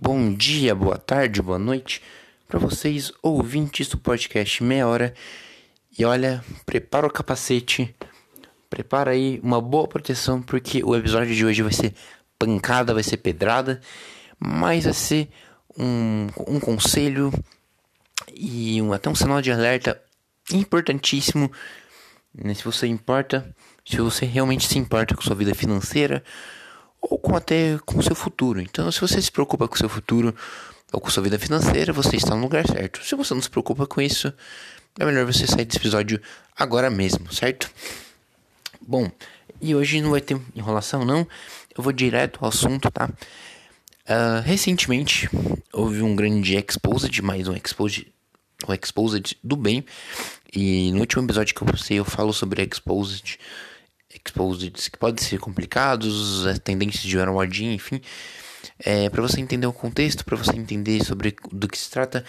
Bom dia, boa tarde, boa noite para vocês ouvintes do podcast Meia Hora. E olha, prepara o capacete, prepara aí uma boa proteção, porque o episódio de hoje vai ser pancada, vai ser pedrada, mas vai ser um, um conselho e um, até um sinal de alerta importantíssimo. Né, se você importa, se você realmente se importa com sua vida financeira ou com até com o seu futuro. Então, se você se preocupa com o seu futuro ou com sua vida financeira, você está no lugar certo. Se você não se preocupa com isso, é melhor você sair desse episódio agora mesmo, certo? Bom, e hoje não vai ter enrolação, não. Eu vou direto ao assunto, tá? Uh, recentemente houve um grande exposed, mais um exposed, um exposed do bem. E no último episódio que eu postei eu falo sobre exposed exposed que podem ser complicados, as tendências de Wardin, enfim. É, para você entender o contexto, para você entender sobre do que se trata,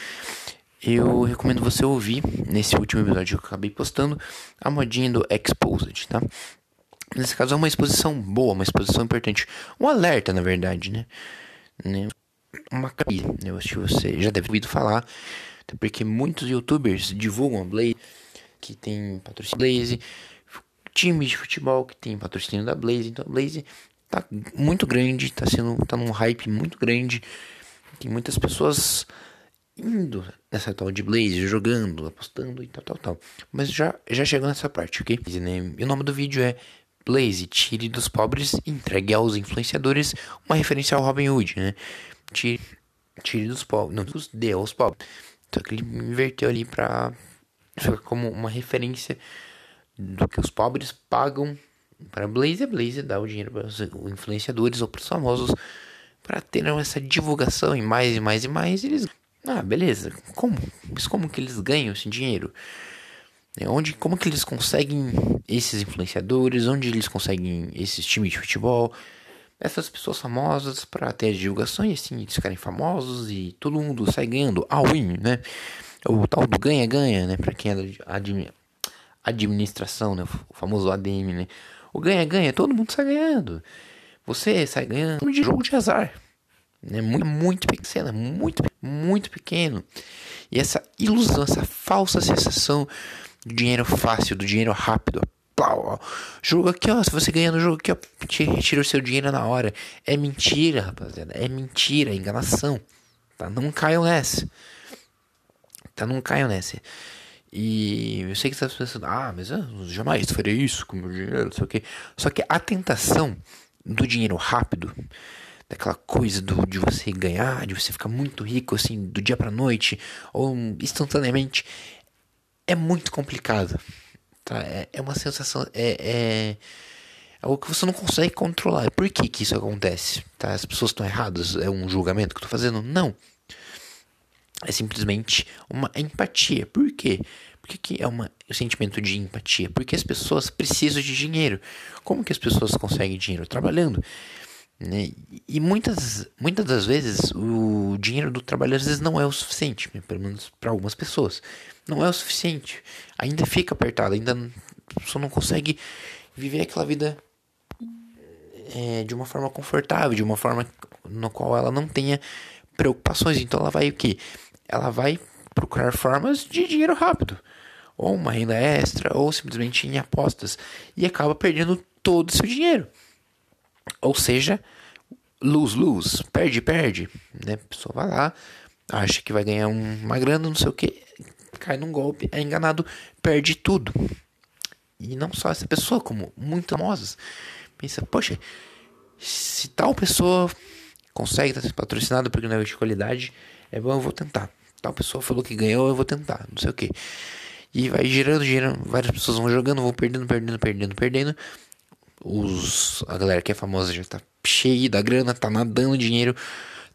eu recomendo você ouvir nesse último episódio que eu acabei postando a modinha do Exposed, tá? Nesse caso é uma exposição boa, uma exposição importante, um alerta na verdade, né? né? Uma cabine, né? que você já deve ter ouvido falar, porque muitos youtubers divulgam a Blaze, que tem patrocínio Blaze, time de futebol que tem patrocínio da Blaze. Então a Blaze tá muito grande, tá sendo tá num hype muito grande. Tem muitas pessoas indo nessa tal de Blaze, jogando, apostando e tal, tal, tal. Mas já já chegou nessa parte, ok? Né? E o nome do vídeo é Blaze, tire dos pobres e entregue aos influenciadores, uma referência ao Robin Hood, né? Tire, tire dos pobres, não, dos dê aos pobres. Só que ele inverteu ali pra ficar como uma referência do que os pobres pagam para Blaze. A Blaze dá o dinheiro para os influenciadores ou para os famosos para terem essa divulgação e mais e mais e mais. Eles, ah, beleza. Como? Mas como que eles ganham esse dinheiro? É, onde, como que eles conseguem esses influenciadores? Onde eles conseguem esses times de futebol? Essas pessoas famosas para ter divulgação e assim eles ficarem famosos e todo mundo sai ganhando. A win, né? O tal do ganha-ganha, né? Para quem é administração, né? O famoso ADM, né? O ganha-ganha, todo mundo sai ganhando. Você sai ganhando de jogo de azar. Né? Muito, muito pequeno, muito, muito pequeno. E essa ilusão, essa falsa sensação do dinheiro fácil, do dinheiro rápido. Plau, Jogo aqui, ó. Se você ganhar no jogo aqui, ó, retira o seu dinheiro na hora. É mentira, rapaziada. É mentira, é enganação. Tá? Não caiam nessa. Tá? Não caiam nessa. E eu sei que você está pensando, ah, mas eu jamais faria isso com meu dinheiro, não sei o quê. Só que a tentação do dinheiro rápido, daquela coisa do, de você ganhar, de você ficar muito rico assim, do dia pra noite, ou instantaneamente, é muito complicado. Tá? É, é uma sensação, é, é, é algo que você não consegue controlar. Por que, que isso acontece? Tá? As pessoas estão erradas? É um julgamento que eu tô fazendo? Não é simplesmente uma empatia. Por quê? Por que, que é uma, um sentimento de empatia? Porque as pessoas precisam de dinheiro. Como que as pessoas conseguem dinheiro? Trabalhando. Né? E muitas, muitas das vezes o dinheiro do trabalho às vezes não é o suficiente, né? pelo menos para algumas pessoas. Não é o suficiente. Ainda fica apertado, ainda a pessoa não consegue viver aquela vida é, de uma forma confortável, de uma forma no qual ela não tenha preocupações. Então ela vai o que? Ela vai procurar formas de dinheiro rápido, ou uma renda extra, ou simplesmente em apostas, e acaba perdendo todo o seu dinheiro. Ou seja, lose, lose, perde, perde. Né? A pessoa vai lá, acha que vai ganhar uma grana, não sei o que, cai num golpe, é enganado, perde tudo. E não só essa pessoa, como muitas famosas. Pensa, poxa, se tal pessoa consegue estar patrocinado por nível de qualidade, é bom, eu vou tentar tal pessoa falou que ganhou, eu vou tentar, não sei o que. E vai girando, girando, várias pessoas vão jogando, vão perdendo, perdendo, perdendo, perdendo. Os, a galera que é famosa já tá cheia da grana, tá nadando dinheiro,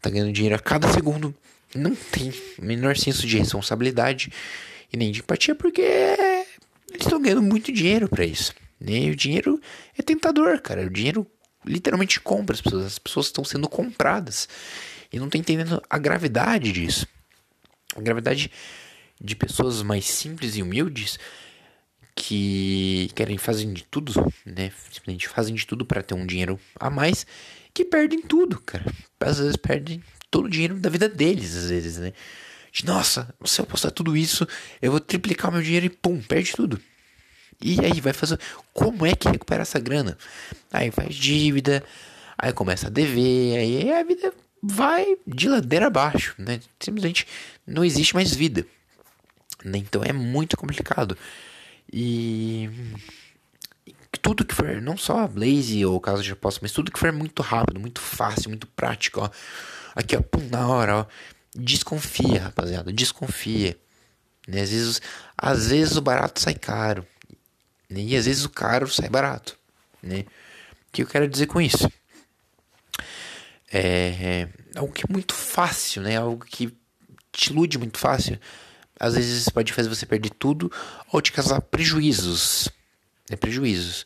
tá ganhando dinheiro a cada segundo. Não tem menor senso de responsabilidade e nem de empatia, porque eles estão ganhando muito dinheiro para isso. Né? E o dinheiro é tentador, cara. O dinheiro literalmente compra as pessoas. As pessoas estão sendo compradas. E não tá entendendo a gravidade disso. A gravidade de pessoas mais simples e humildes que querem fazem de tudo, né? Simplesmente fazem de tudo para ter um dinheiro a mais, que perdem tudo, cara. às vezes perdem todo o dinheiro da vida deles, às vezes, né? De, nossa, se eu postar tudo isso, eu vou triplicar o meu dinheiro e pum, perde tudo. E aí vai fazer. Como é que recupera essa grana? Aí faz dívida, aí começa a dever, aí a vida vai de ladeira abaixo, né? Simplesmente não existe mais vida. Né? Então é muito complicado. E tudo que for, não só a Blaze ou caso de aposta, mas tudo que for muito rápido, muito fácil, muito prático, ó. Aqui, ó, pum, na hora, ó. Desconfia, rapaziada, desconfia. Né? Às, vezes, às vezes o barato sai caro. Né? E às vezes o caro sai barato. Né? O que eu quero dizer com isso? É, é algo que é muito fácil, né? Algo que te ilude muito fácil. Às vezes pode fazer você perder tudo ou te causar prejuízos. Né? Prejuízos.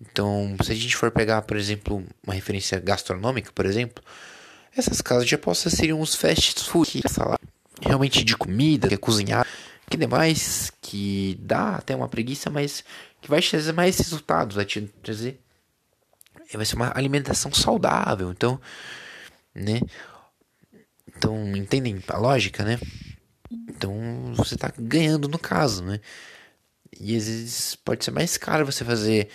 Então, se a gente for pegar, por exemplo, uma referência gastronômica, por exemplo, essas casas de apostas seriam os fast food, que é realmente de comida, que é cozinhar, que demais, que dá até uma preguiça, mas que vai trazer mais resultados, vai te trazer vai ser uma alimentação saudável, então, né? Então, entendem a lógica, né? Então, você está ganhando no caso, né? E às vezes pode ser mais caro você fazer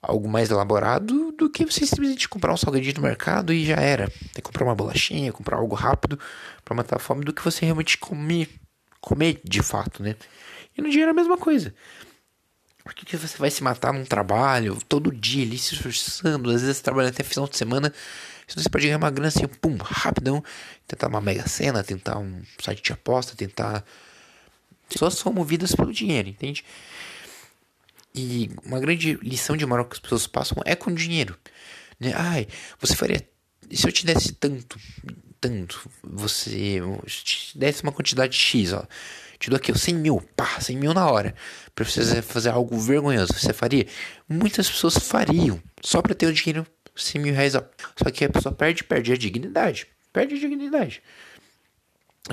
algo mais elaborado do que você simplesmente comprar um salgadinho no mercado e já era. Tem que comprar uma bolachinha, comprar algo rápido para matar a fome do que você realmente comer, comer de fato, né? E no dinheiro é a mesma coisa. Por que, que você vai se matar num trabalho todo dia ali se esforçando? Às vezes trabalhando até final de semana. Senão você pode ganhar uma grana assim, pum, rapidão. Tentar uma mega cena, tentar um site de aposta, tentar. Pessoas são movidas pelo dinheiro, entende? E uma grande lição de moral que as pessoas passam é com dinheiro. Né? Ai, você faria. Se eu te desse tanto, tanto, você. te desse uma quantidade X, ó te dou aqui 100 mil, pá, 100 mil na hora, pra você fazer algo vergonhoso, você faria? Muitas pessoas fariam, só pra ter o dinheiro, 100 mil reais, ó. Só que a pessoa perde, perde a dignidade, perde a dignidade.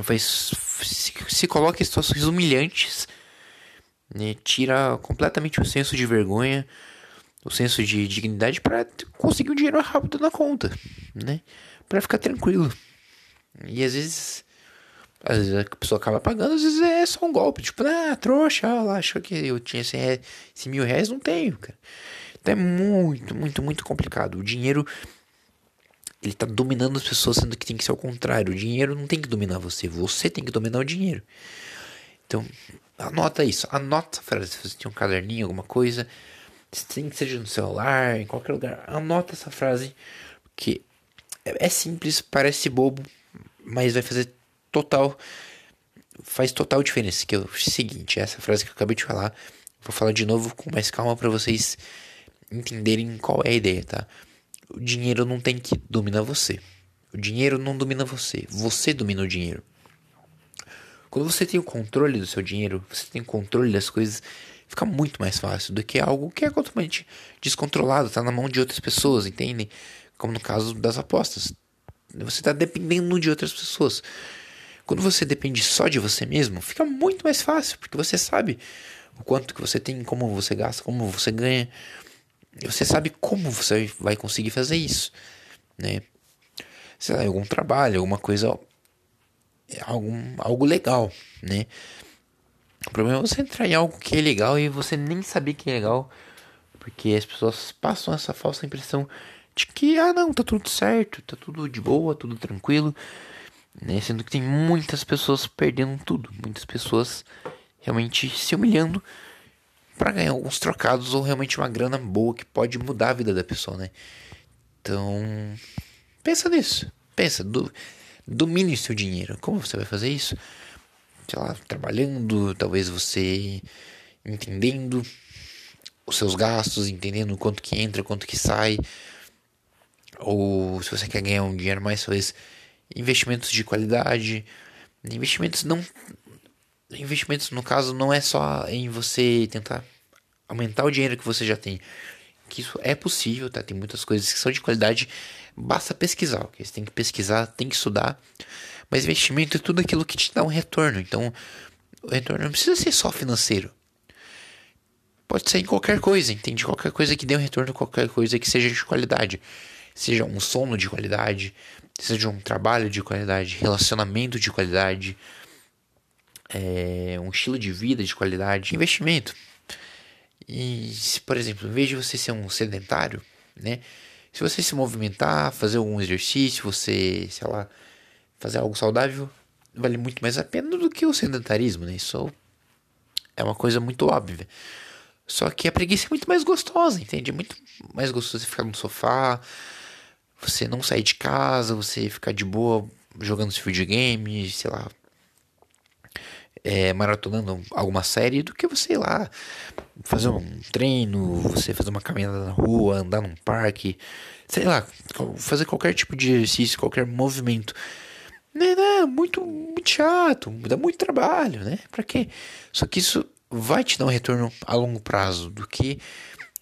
Faz, se, se coloca em situações humilhantes, né, tira completamente o senso de vergonha, o senso de dignidade para conseguir um dinheiro rápido na conta, né? Para ficar tranquilo. E às vezes às vezes a pessoa acaba pagando, às vezes é só um golpe. Tipo, ah, trouxa, ela achou que eu tinha 100, reais, 100 mil reais. Não tenho, cara. Então é muito, muito, muito complicado. O dinheiro, ele tá dominando as pessoas, sendo que tem que ser ao contrário. O dinheiro não tem que dominar você, você tem que dominar o dinheiro. Então, anota isso. Anota a frase. Se você tem um caderninho, alguma coisa, tem que seja no celular, em qualquer lugar. Anota essa frase, porque é, é simples, parece bobo, mas vai fazer total faz total diferença. Que é o seguinte, essa frase que eu acabei de falar, vou falar de novo com mais calma para vocês entenderem qual é a ideia, tá? O dinheiro não tem que dominar você. O dinheiro não domina você, você domina o dinheiro. Quando você tem o controle do seu dinheiro, você tem o controle das coisas, fica muito mais fácil do que algo que é completamente descontrolado, tá na mão de outras pessoas, entendem? Como no caso das apostas. Você está dependendo de outras pessoas. Quando você depende só de você mesmo, fica muito mais fácil, porque você sabe o quanto que você tem, como você gasta, como você ganha. Você sabe como você vai conseguir fazer isso, né? Sei lá, algum trabalho, alguma coisa, algum, algo legal, né? O problema é você entrar em algo que é legal e você nem saber que é legal, porque as pessoas passam essa falsa impressão de que, ah, não, tá tudo certo, tá tudo de boa, tudo tranquilo né? Sendo que tem muitas pessoas perdendo tudo, muitas pessoas realmente se humilhando para ganhar alguns trocados ou realmente uma grana boa que pode mudar a vida da pessoa, né? Então, pensa nisso. Pensa, do, domine seu dinheiro. Como você vai fazer isso? Sei lá, trabalhando, talvez você entendendo os seus gastos, entendendo quanto que entra, quanto que sai. Ou se você quer ganhar um dinheiro mais, talvez investimentos de qualidade, investimentos não investimentos no caso não é só em você tentar aumentar o dinheiro que você já tem, que isso é possível, tá? Tem muitas coisas que são de qualidade, basta pesquisar, ok? Você tem que pesquisar, tem que estudar, mas investimento é tudo aquilo que te dá um retorno, então o retorno não precisa ser só financeiro. Pode ser em qualquer coisa, entende? Qualquer coisa que dê um retorno, qualquer coisa que seja de qualidade. Seja um sono de qualidade, seja um trabalho de qualidade, relacionamento de qualidade, é, um estilo de vida de qualidade, investimento. E se, por exemplo, em vez de você ser um sedentário, né? Se você se movimentar, fazer algum exercício, você, sei lá, fazer algo saudável, vale muito mais a pena do que o sedentarismo, né? Isso é uma coisa muito óbvia. Só que a preguiça é muito mais gostosa, entende? É muito mais gostoso você ficar no sofá, você não sair de casa, você ficar de boa jogando esse videogame, sei lá, é, maratonando alguma série, do que você ir lá fazer um treino, você fazer uma caminhada na rua, andar num parque, sei lá, fazer qualquer tipo de exercício, qualquer movimento. Né, né, muito, muito chato, dá muito trabalho, né? Pra quê? Só que isso vai te dar um retorno a longo prazo do que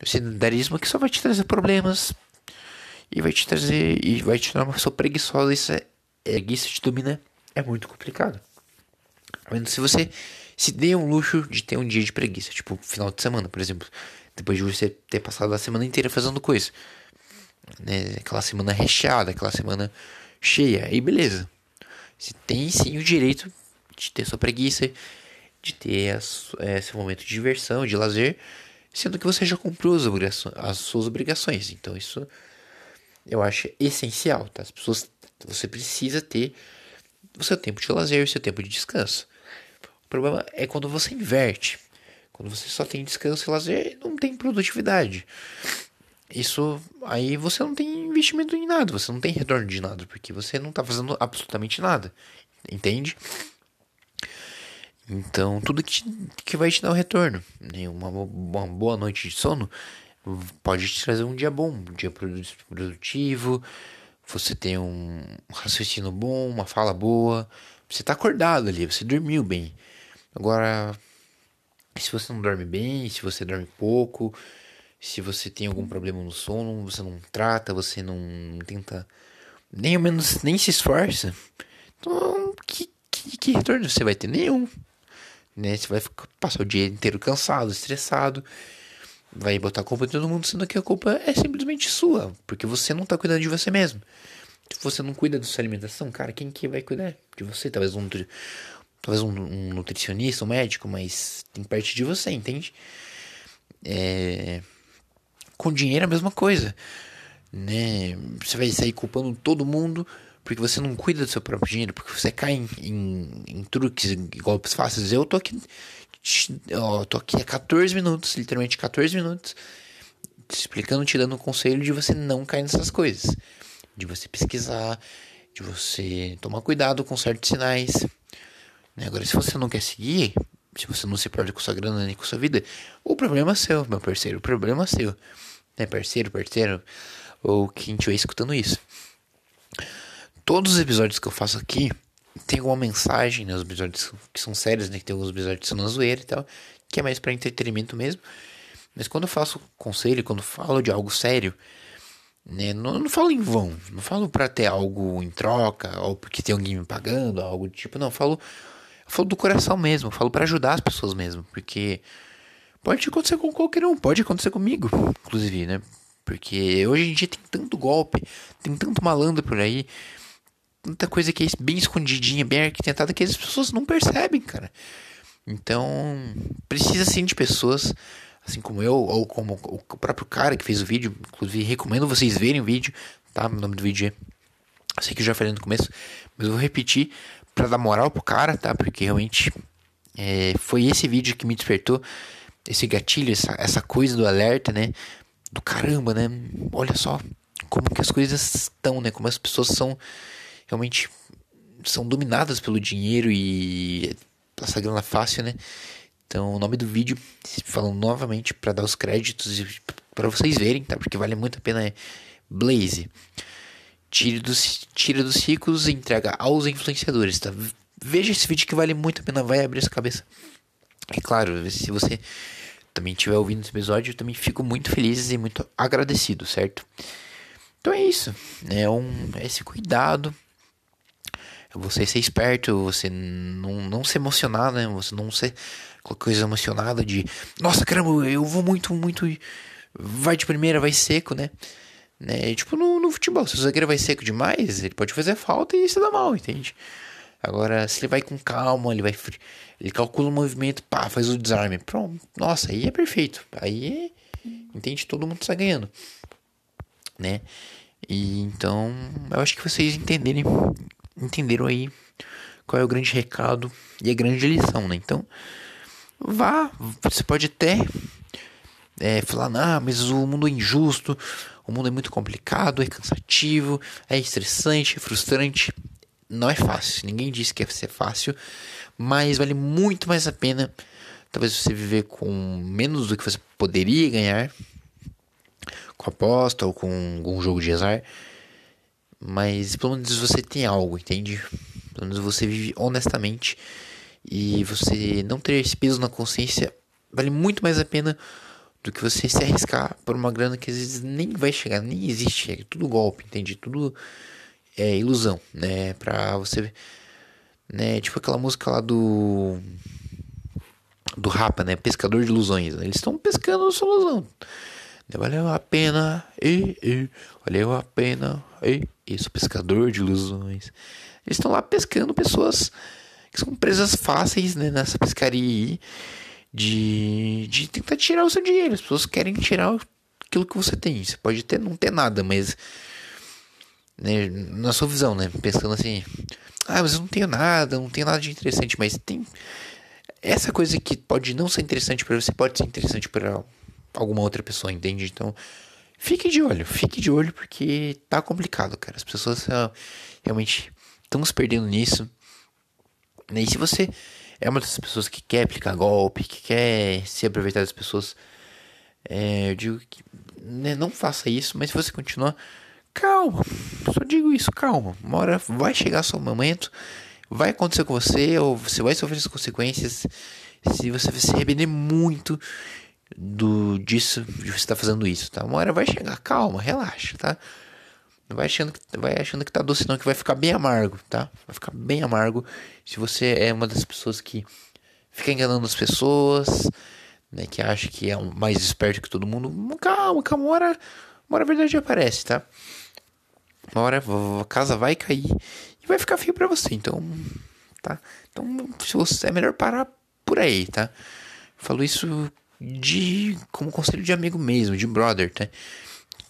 o sedentarismo que só vai te trazer problemas e vai te trazer e vai te tornar uma pessoa preguiçosa. Isso é, preguiça te domina é muito complicado. Se você se dê um luxo de ter um dia de preguiça, tipo final de semana, por exemplo, depois de você ter passado a semana inteira fazendo coisa, né? aquela semana recheada, aquela semana cheia, aí beleza. Você tem sim o direito de ter sua preguiça, de ter é, esse momento de diversão, de lazer, sendo que você já cumpriu as, as suas obrigações. Então isso eu acho essencial, tá? As pessoas, você precisa ter o seu tempo de lazer, o seu tempo de descanso. O problema é quando você inverte. Quando você só tem descanso e lazer, não tem produtividade. Isso aí você não tem investimento em nada, você não tem retorno de nada, porque você não está fazendo absolutamente nada. Entende? Então, tudo que, que vai te dar o retorno. Né? Uma, uma boa noite de sono pode te trazer um dia bom, um dia produtivo. Você tem um raciocínio bom, uma fala boa. Você está acordado ali, você dormiu bem. Agora, se você não dorme bem, se você dorme pouco, se você tem algum problema no sono, você não trata, você não tenta, nem ao menos nem se esforça, então que, que, que retorno você vai ter? Nenhum né? Você vai passar o dia inteiro cansado, estressado, vai botar a culpa em todo mundo, sendo que a culpa é simplesmente sua, porque você não tá cuidando de você mesmo. Se você não cuida da sua alimentação, cara, quem que vai cuidar de você? Talvez um, talvez um, um nutricionista, um médico, mas tem parte de você, entende? É... Com dinheiro é a mesma coisa, né? Você vai sair culpando todo mundo porque você não cuida do seu próprio dinheiro, porque você cai em, em, em truques, golpes fáceis. Eu tô aqui, ó, tô aqui há 14 minutos, literalmente 14 minutos, te explicando, te dando um conselho de você não cair nessas coisas, de você pesquisar, de você tomar cuidado com certos sinais. Né? Agora, se você não quer seguir, se você não se perde com sua grana nem com sua vida, o problema é seu, meu parceiro, o problema é seu. Né, parceiro, parceiro, ou quem estiver escutando isso todos os episódios que eu faço aqui tem alguma mensagem, né? Os episódios que são sérios, né? Que tem alguns episódios que são na zoeira e tal, que é mais para entretenimento mesmo. Mas quando eu faço conselho, quando falo de algo sério, né? Não, não falo em vão, não falo para ter algo em troca, ou porque tem alguém me pagando, algo do tipo, não, falo, falo do coração mesmo, falo para ajudar as pessoas mesmo, porque pode acontecer com qualquer um, pode acontecer comigo, inclusive, né? Porque hoje em dia tem tanto golpe, tem tanto malandro por aí, tanta coisa que é bem escondidinha, bem arquitetada, que as pessoas não percebem, cara. Então, precisa sim de pessoas, assim como eu, ou como o próprio cara que fez o vídeo. Inclusive, recomendo vocês verem o vídeo, tá? O nome do vídeo é. Sei que eu já falei no começo, mas eu vou repetir para dar moral pro cara, tá? Porque realmente é, foi esse vídeo que me despertou esse gatilho, essa, essa coisa do alerta, né? Do caramba, né? Olha só como que as coisas estão, né? Como as pessoas são realmente são dominadas pelo dinheiro e essa grana fácil, né? Então, o nome do vídeo, falando novamente para dar os créditos e para vocês verem, tá? Porque vale muito a pena é Blaze. Tire dos, tira dos ricos e entrega aos influenciadores, tá? Veja esse vídeo que vale muito a pena, vai abrir essa cabeça. E claro, se você também estiver ouvindo esse episódio, eu também fico muito feliz e muito agradecido, certo? Então é isso, é um é esse cuidado você ser esperto, você não, não se emocionar, né? Você não ser coisa emocionada de, nossa, caramba, eu vou muito, muito, vai de primeira, vai seco, né? Né? Tipo no, no futebol, se o zagueiro vai seco demais, ele pode fazer falta e se dá mal, entende? Agora, se ele vai com calma, ele vai. Ele calcula o movimento, pá, faz o desarme. Pronto. Nossa, aí é perfeito. Aí, entende? Todo mundo está ganhando. Né? E então, eu acho que vocês entenderem, entenderam aí qual é o grande recado e a grande lição, né? Então, vá, você pode até é, falar, ah, mas o mundo é injusto, o mundo é muito complicado, é cansativo, é estressante, é frustrante. Não é fácil, ninguém disse que ia ser fácil, mas vale muito mais a pena talvez você viver com menos do que você poderia ganhar com aposta ou com algum jogo de azar, mas pelo menos você tem algo, entende? Pelo menos você vive honestamente e você não ter esse peso na consciência vale muito mais a pena do que você se arriscar por uma grana que às vezes nem vai chegar, nem existe, é tudo golpe, entende? Tudo é ilusão, né? Pra você, né? Tipo aquela música lá do do Rapa, né? Pescador de ilusões. Eles estão pescando sua ilusão. Valeu a pena, e, e, valeu a pena, e, isso, pescador de ilusões. Eles estão lá pescando pessoas que são presas fáceis né, nessa pescaria de, de tentar tirar o seu dinheiro. As pessoas querem tirar aquilo que você tem. Você pode até não ter nada, mas né, na sua visão, né? Pensando assim, ah, mas eu não tenho nada, não tenho nada de interessante, mas tem essa coisa que pode não ser interessante para você, pode ser interessante para alguma outra pessoa, entende? Então, fique de olho, fique de olho porque tá complicado, cara. As pessoas uh, realmente estão se perdendo nisso. E se você é uma dessas pessoas que quer aplicar golpe, que quer se aproveitar das pessoas, é, eu digo que né, não faça isso, mas se você continuar, calma, só digo isso, calma. Uma hora vai chegar seu momento, vai acontecer com você, ou você vai sofrer as consequências se você se arrepender muito do disso de você estar tá fazendo isso, tá? Uma hora vai chegar, calma, relaxa, tá? Não vai achando que vai achando que tá doce não, que vai ficar bem amargo, tá? Vai ficar bem amargo se você é uma das pessoas que fica enganando as pessoas, né, que acha que é um mais esperto que todo mundo. Calma, calma, uma hora, uma hora a verdade aparece, tá? Uma hora a casa vai cair e vai ficar feio para você, então, tá? Então, se você é melhor parar por aí, tá? Falo isso de como conselho de amigo mesmo, de brother, tá?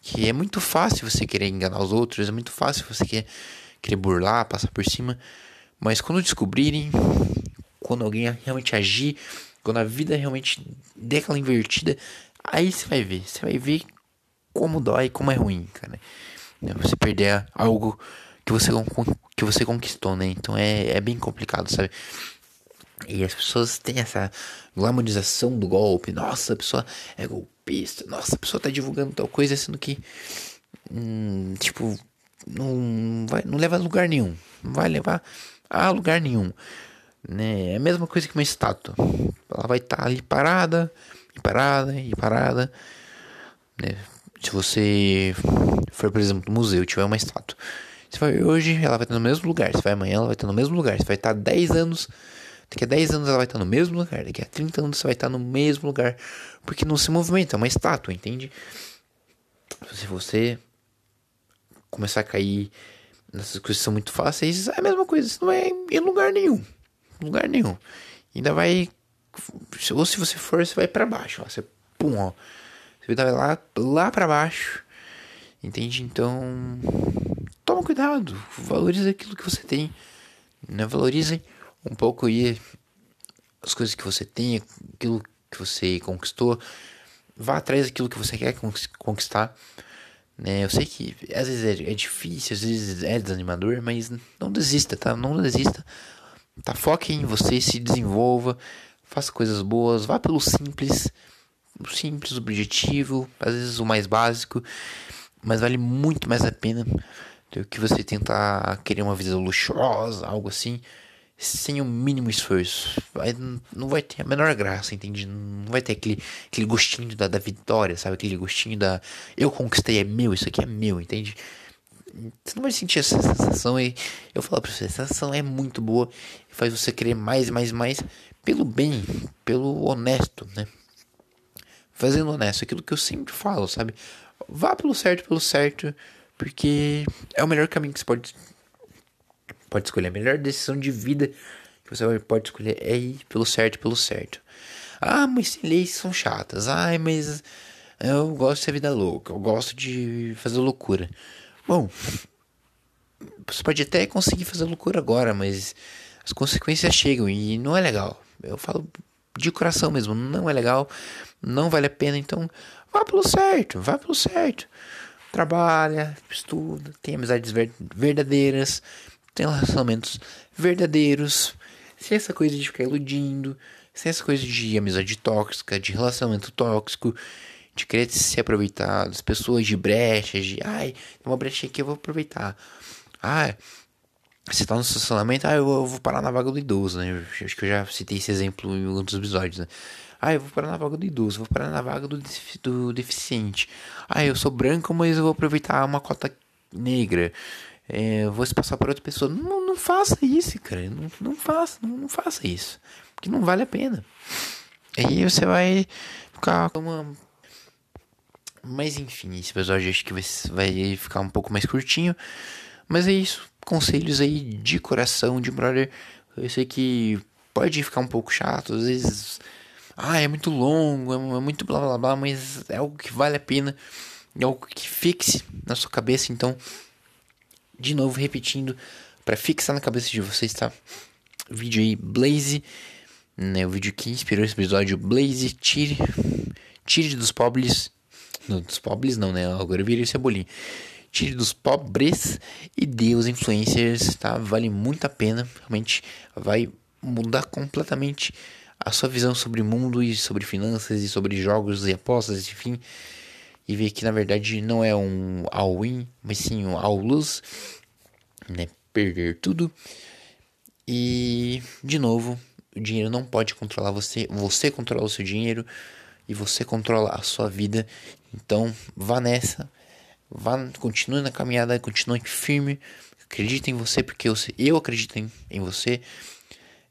Que é muito fácil você querer enganar os outros, é muito fácil você querer, querer burlar, passar por cima. Mas quando descobrirem, quando alguém realmente agir, quando a vida realmente der aquela invertida, aí você vai ver, você vai ver como dói, como é ruim, cara. Você perder algo que você, que você conquistou, né? Então é, é bem complicado, sabe? E as pessoas têm essa glamorização do golpe. Nossa, a pessoa é golpista. Nossa, a pessoa tá divulgando tal coisa, sendo que. Hum, tipo, não, vai, não leva a lugar nenhum. Não vai levar a lugar nenhum. Né? É a mesma coisa que uma estátua. Ela vai estar tá ali parada, e parada, e parada. Né? Se você for, por exemplo, no museu tiver uma estátua. Você vai hoje, ela vai estar no mesmo lugar. Se vai amanhã, ela vai estar no mesmo lugar. Você vai estar 10 anos Daqui a 10 anos ela vai estar no mesmo lugar. Daqui a 30 anos você vai estar no mesmo lugar. Porque não se movimenta, é uma estátua, entende? Se você começar a cair nessas coisas que são muito fáceis, é a mesma coisa. Você não vai em lugar nenhum. Lugar nenhum. Ainda vai. Ou se você for, você vai para baixo. Ó. Você, pum, ó. Você vai lá, lá para baixo. Entende? Então. Toma cuidado. Valorize aquilo que você tem. Né? Valorize um pouco aí as coisas que você tem, aquilo que você conquistou. Vá atrás daquilo que você quer conquistar. Né? Eu sei que às vezes é, é difícil, às vezes é desanimador, mas não desista, tá? Não desista. Tá? Foque em você, se desenvolva, faça coisas boas, vá pelo simples, o simples, objetivo, às vezes o mais básico, mas vale muito mais a pena do que você tentar querer uma vida luxuosa, algo assim sem o mínimo esforço. Não vai ter a menor graça, entende? Não vai ter aquele, aquele gostinho da, da vitória, sabe? Aquele gostinho da eu conquistei, é meu, isso aqui é meu, entende? Você não vai sentir essa sensação e eu falo pra você, essa sensação é muito boa e faz você querer mais, mais, mais pelo bem, pelo honesto, né? Fazendo honesto, aquilo que eu sempre falo, sabe? vá pelo certo, pelo certo, porque é o melhor caminho que você pode pode escolher. A melhor decisão de vida que você pode escolher é ir pelo certo, pelo certo. Ah, mas leis são chatas. Ai, mas eu gosto de ser vida louca. Eu gosto de fazer loucura. Bom, você pode até conseguir fazer loucura agora, mas as consequências chegam e não é legal. Eu falo de coração mesmo, não é legal, não vale a pena, então vá pelo certo, vá pelo certo. Trabalha, estuda, tem amizades verdadeiras, tem relacionamentos verdadeiros, sem essa coisa de ficar iludindo, sem essa coisa de amizade tóxica, de relacionamento tóxico, de querer ser aproveitado, as pessoas de brechas, de ai, tem uma brecha aqui, eu vou aproveitar. Ah, você tá no estacionamento, ah, eu, vou parar na vaga do idoso, né? Acho que eu já citei esse exemplo em outros episódios, né? Ah, eu vou parar na vaga do idoso, vou parar na vaga do, do deficiente. Ah, eu sou branco, mas eu vou aproveitar uma cota negra. É, vou se passar por outra pessoa. Não, não faça isso, cara. Não, não faça, não, não faça isso. Porque não vale a pena. Aí você vai ficar com uma. Mas enfim, esse episódio acho que vai, vai ficar um pouco mais curtinho. Mas é isso. Conselhos aí de coração, de brother. Eu sei que pode ficar um pouco chato, às vezes. Ah, é muito longo, é muito blá blá blá, mas é algo que vale a pena. É algo que fixe na sua cabeça. Então, de novo, repetindo, para fixar na cabeça de vocês, tá? Vídeo aí, Blaze, né? O vídeo que inspirou esse episódio, Blaze, tire, tire dos pobres. Não, dos pobres não, né? Agora virei cebolinha tire dos pobres e dê os influencers, tá? Vale muito a pena, realmente vai mudar completamente a sua visão sobre o mundo e sobre finanças e sobre jogos e apostas, enfim. E ver que na verdade não é um all-in, mas sim um all-lose, né? Perder tudo. E, de novo, o dinheiro não pode controlar você, você controla o seu dinheiro e você controla a sua vida. Então, vá nessa Vá, continue na caminhada, continue firme. Acredite em você, porque eu, eu acredito em, em você.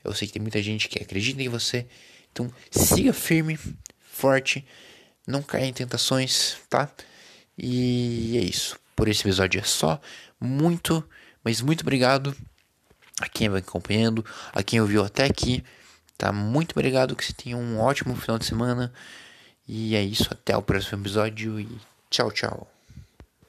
Eu sei que tem muita gente que acredita em você. Então, siga firme, forte. Não caia em tentações, tá? E é isso. Por esse episódio é só. Muito, mas muito obrigado a quem vai acompanhando, a quem ouviu até aqui. Tá? Muito obrigado. Que você tenha um ótimo final de semana. E é isso. Até o próximo episódio. E tchau, tchau.